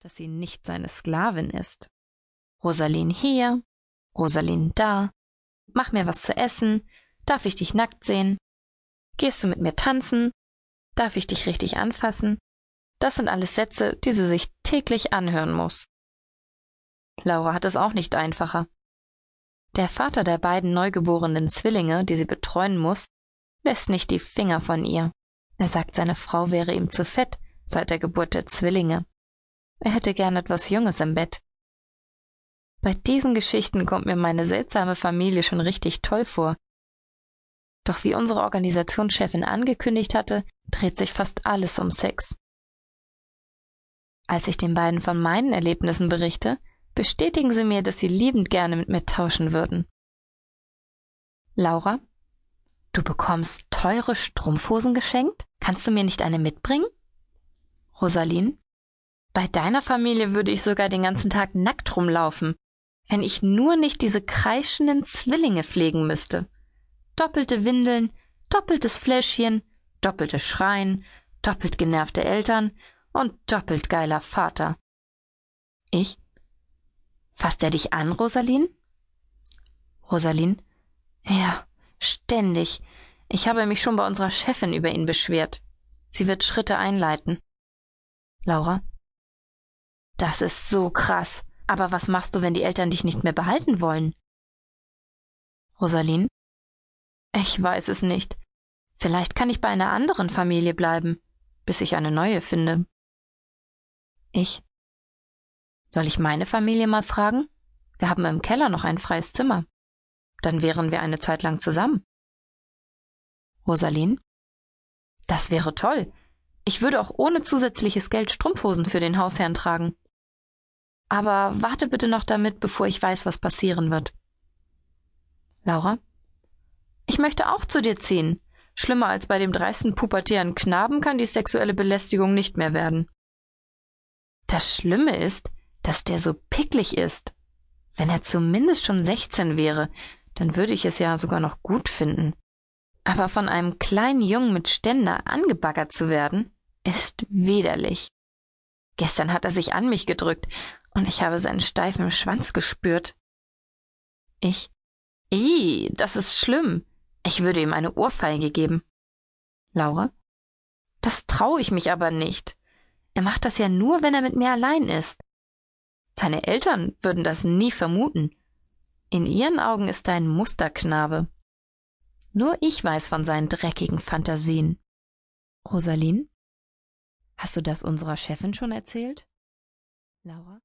dass sie nicht seine Sklavin ist. Rosalin hier, Rosalin da, mach mir was zu essen, darf ich dich nackt sehen, gehst du mit mir tanzen, darf ich dich richtig anfassen, das sind alles Sätze, die sie sich täglich anhören muss. Laura hat es auch nicht einfacher. Der Vater der beiden neugeborenen Zwillinge, die sie betreuen muss, lässt nicht die Finger von ihr. Er sagt, seine Frau wäre ihm zu fett seit der Geburt der Zwillinge. Er hätte gern etwas Junges im Bett. Bei diesen Geschichten kommt mir meine seltsame Familie schon richtig toll vor. Doch wie unsere Organisationschefin angekündigt hatte, dreht sich fast alles um Sex. Als ich den beiden von meinen Erlebnissen berichte, bestätigen sie mir, dass sie liebend gerne mit mir tauschen würden. Laura, du bekommst teure Strumpfhosen geschenkt? Kannst du mir nicht eine mitbringen? Rosaline, bei deiner Familie würde ich sogar den ganzen Tag nackt rumlaufen, wenn ich nur nicht diese kreischenden Zwillinge pflegen müsste. Doppelte Windeln, doppeltes Fläschchen, doppelte Schreien, doppelt genervte Eltern und doppelt geiler Vater. Ich? Fasst er dich an, Rosalin? Rosalin? Ja, ständig. Ich habe mich schon bei unserer Chefin über ihn beschwert. Sie wird Schritte einleiten. Laura? Das ist so krass. Aber was machst du, wenn die Eltern dich nicht mehr behalten wollen? Rosalin? Ich weiß es nicht. Vielleicht kann ich bei einer anderen Familie bleiben, bis ich eine neue finde. Ich. Soll ich meine Familie mal fragen? Wir haben im Keller noch ein freies Zimmer. Dann wären wir eine Zeit lang zusammen. Rosalin? Das wäre toll. Ich würde auch ohne zusätzliches Geld Strumpfhosen für den Hausherrn tragen. Aber warte bitte noch damit, bevor ich weiß, was passieren wird. Laura? Ich möchte auch zu dir ziehen. Schlimmer als bei dem dreisten pubertären Knaben kann die sexuelle Belästigung nicht mehr werden. Das Schlimme ist, dass der so picklig ist. Wenn er zumindest schon sechzehn wäre, dann würde ich es ja sogar noch gut finden. Aber von einem kleinen Jungen mit Ständer angebaggert zu werden, ist widerlich. Gestern hat er sich an mich gedrückt und ich habe seinen steifen Schwanz gespürt. Ich. Ih, das ist schlimm. Ich würde ihm eine Ohrfeige geben. Laura. Das traue ich mich aber nicht. Er macht das ja nur, wenn er mit mir allein ist. Seine Eltern würden das nie vermuten. In ihren Augen ist er ein Musterknabe. Nur ich weiß von seinen dreckigen Fantasien. Rosaline? Hast du das unserer Chefin schon erzählt? Laura?